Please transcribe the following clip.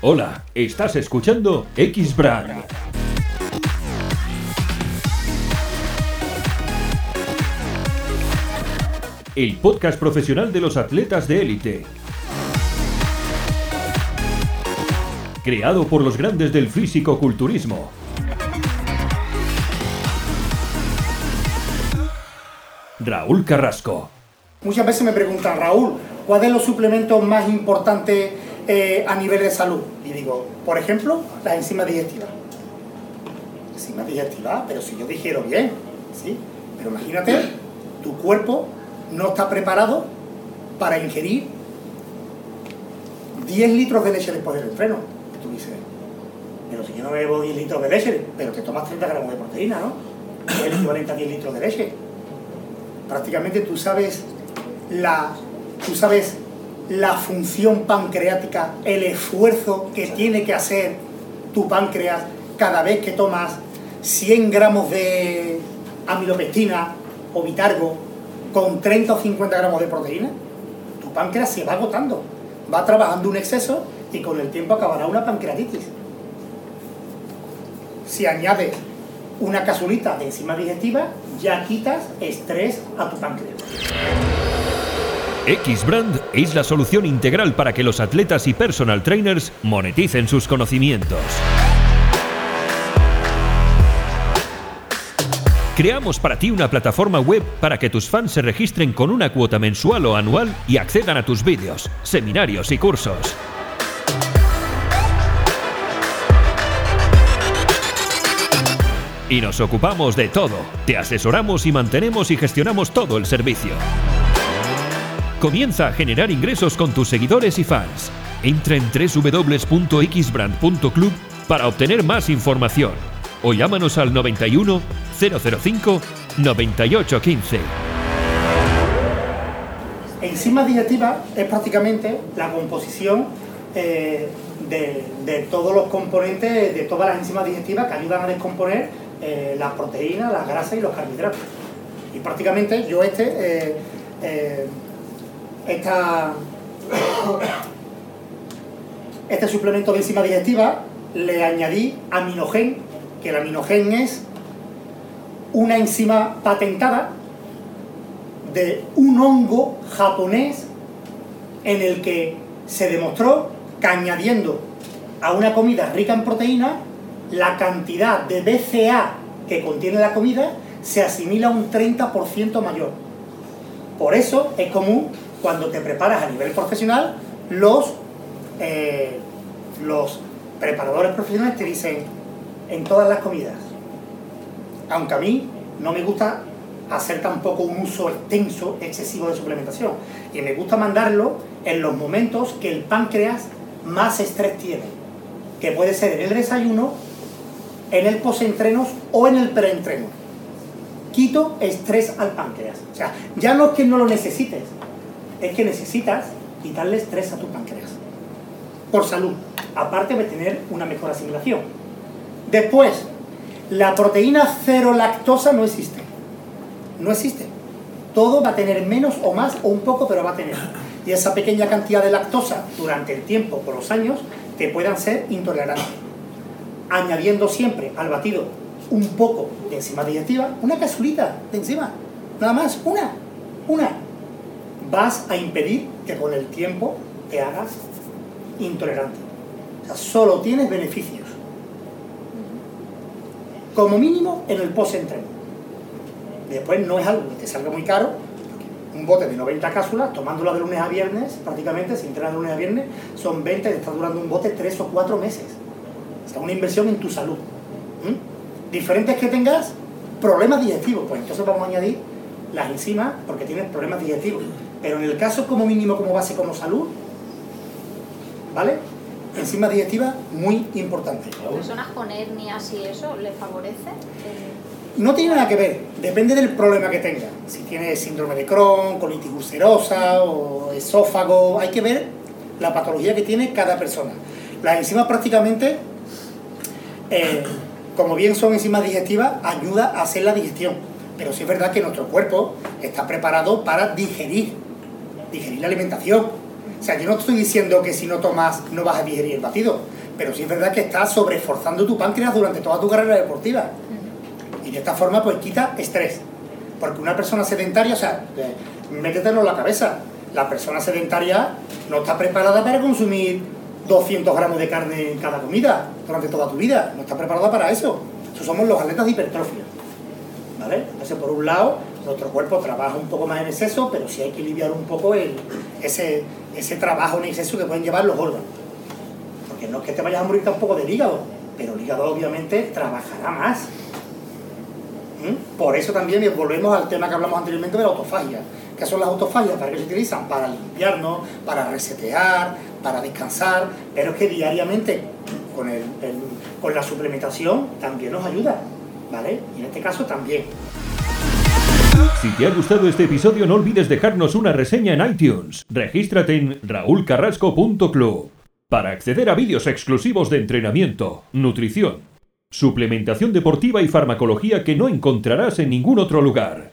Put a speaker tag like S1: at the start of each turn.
S1: Hola, estás escuchando X-Brand. El podcast profesional de los atletas de élite. Creado por los grandes del físico-culturismo. Raúl Carrasco.
S2: Muchas veces me preguntan, Raúl, ¿cuál es los suplementos más importantes eh, a nivel de salud? Y digo, por ejemplo, las enzimas digestivas. Enzimas digestivas, pero si yo digiero bien, ¿sí? Pero imagínate, tu cuerpo no está preparado para ingerir 10 litros de leche después del entreno. Tú dices, pero si yo no bebo 10 litros de leche, pero te tomas 30 gramos de proteína, ¿no? Es el equivalente a 10 litros de leche. Prácticamente tú sabes la, tú sabes la función pancreática, el esfuerzo que tiene que hacer tu páncreas cada vez que tomas 100 gramos de amilopectina o vitargo con 30 o 50 gramos de proteína, tu páncreas se va agotando, va trabajando un exceso y con el tiempo acabará una pancreatitis. Si añades una casulita de enzima digestiva, ya quitas estrés a tu páncreas.
S1: X-Brand es la solución integral para que los atletas y personal trainers moneticen sus conocimientos. Creamos para ti una plataforma web para que tus fans se registren con una cuota mensual o anual y accedan a tus vídeos, seminarios y cursos. Y nos ocupamos de todo. Te asesoramos y mantenemos y gestionamos todo el servicio. Comienza a generar ingresos con tus seguidores y fans. Entra en www.xbrand.club para obtener más información o llámanos al 91 005 9815.
S2: Enzimas digestivas es prácticamente la composición eh, de, todos los componentes, de todas las enzimas digestivas que ayudan a descomponer eh, las proteínas, las grasas y los carbohidratos. Y prácticamente yo este, eh, este suplemento de enzima digestiva le añadí aminogen, que el aminogen es una enzima patentada de un hongo japonés en el que se demostró que añadiendo a una comida rica en proteína, la cantidad de BCA que contiene la comida se asimila un 30% mayor. Por eso es común cuando te preparas a nivel profesional, los, eh, los preparadores profesionales te dicen en todas las comidas. Aunque a mí no me gusta hacer tampoco un uso extenso, excesivo de suplementación. Y me gusta mandarlo en los momentos que el páncreas más estrés tiene, que puede ser en el desayuno, en el postentrenos o en el preentreno. Quito estrés al páncreas. O sea, ya no es que no lo necesites, es que necesitas quitarle estrés a tu páncreas. Por salud, aparte de tener una mejor asimilación. Después, la proteína cero lactosa no existe. No existe. Todo va a tener menos o más o un poco, pero va a tener. Y esa pequeña cantidad de lactosa durante el tiempo, por los años, te puedan ser intolerantes. Añadiendo siempre al batido un poco de enzima digestiva, una casulita de enzima, nada más, una, una. Vas a impedir que con el tiempo te hagas intolerante. O sea, solo tienes beneficios. Como mínimo en el post-entreno. Después no es algo que te salga muy caro. Un bote de 90 cápsulas, tomándolo de lunes a viernes, prácticamente, sin entrenar de lunes a viernes, son 20, te está durando un bote 3 o 4 meses. O sea, una inversión en tu salud. ¿Mm? Diferentes que tengas problemas digestivos, pues entonces vamos a añadir las enzimas porque tienes problemas digestivos. Pero en el caso como mínimo, como base, como salud, ¿vale? Enzimas digestivas muy importantes.
S3: ¿Personas con hernias y eso les favorece?
S2: No tiene nada que ver, depende del problema que tenga. Si tiene síndrome de Crohn, colitis ulcerosa o esófago, hay que ver la patología que tiene cada persona. Las enzimas prácticamente, eh, como bien son enzimas digestivas, ayuda a hacer la digestión. Pero sí es verdad que nuestro cuerpo está preparado para digerir, digerir la alimentación. O sea, yo no estoy diciendo que si no tomas no vas a digerir el batido, pero sí es verdad que estás sobreforzando tu páncreas durante toda tu carrera deportiva. Y de esta forma, pues quita estrés. Porque una persona sedentaria, o sea, métetelo en la cabeza, la persona sedentaria no está preparada para consumir 200 gramos de carne en cada comida durante toda tu vida. No está preparada para eso. Eso somos los atletas de hipertrofia. ¿Vale? Entonces, por un lado, nuestro cuerpo trabaja un poco más en exceso, pero sí hay que aliviar un poco ese, ese trabajo en exceso que pueden llevar los órganos. Porque no es que te vayas a morir tampoco del hígado, pero el hígado obviamente trabajará más. ¿Mm? Por eso también volvemos al tema que hablamos anteriormente de la autofagia. ¿Qué son las autofagias? ¿Para qué se utilizan? Para limpiarnos, para resetear, para descansar, pero es que diariamente con, el, con la suplementación también nos ayuda, ¿vale? Y en este caso también.
S1: Si te ha gustado este episodio no olvides dejarnos una reseña en iTunes. Regístrate en raulcarrasco.club para acceder a vídeos exclusivos de entrenamiento, nutrición, suplementación deportiva y farmacología que no encontrarás en ningún otro lugar.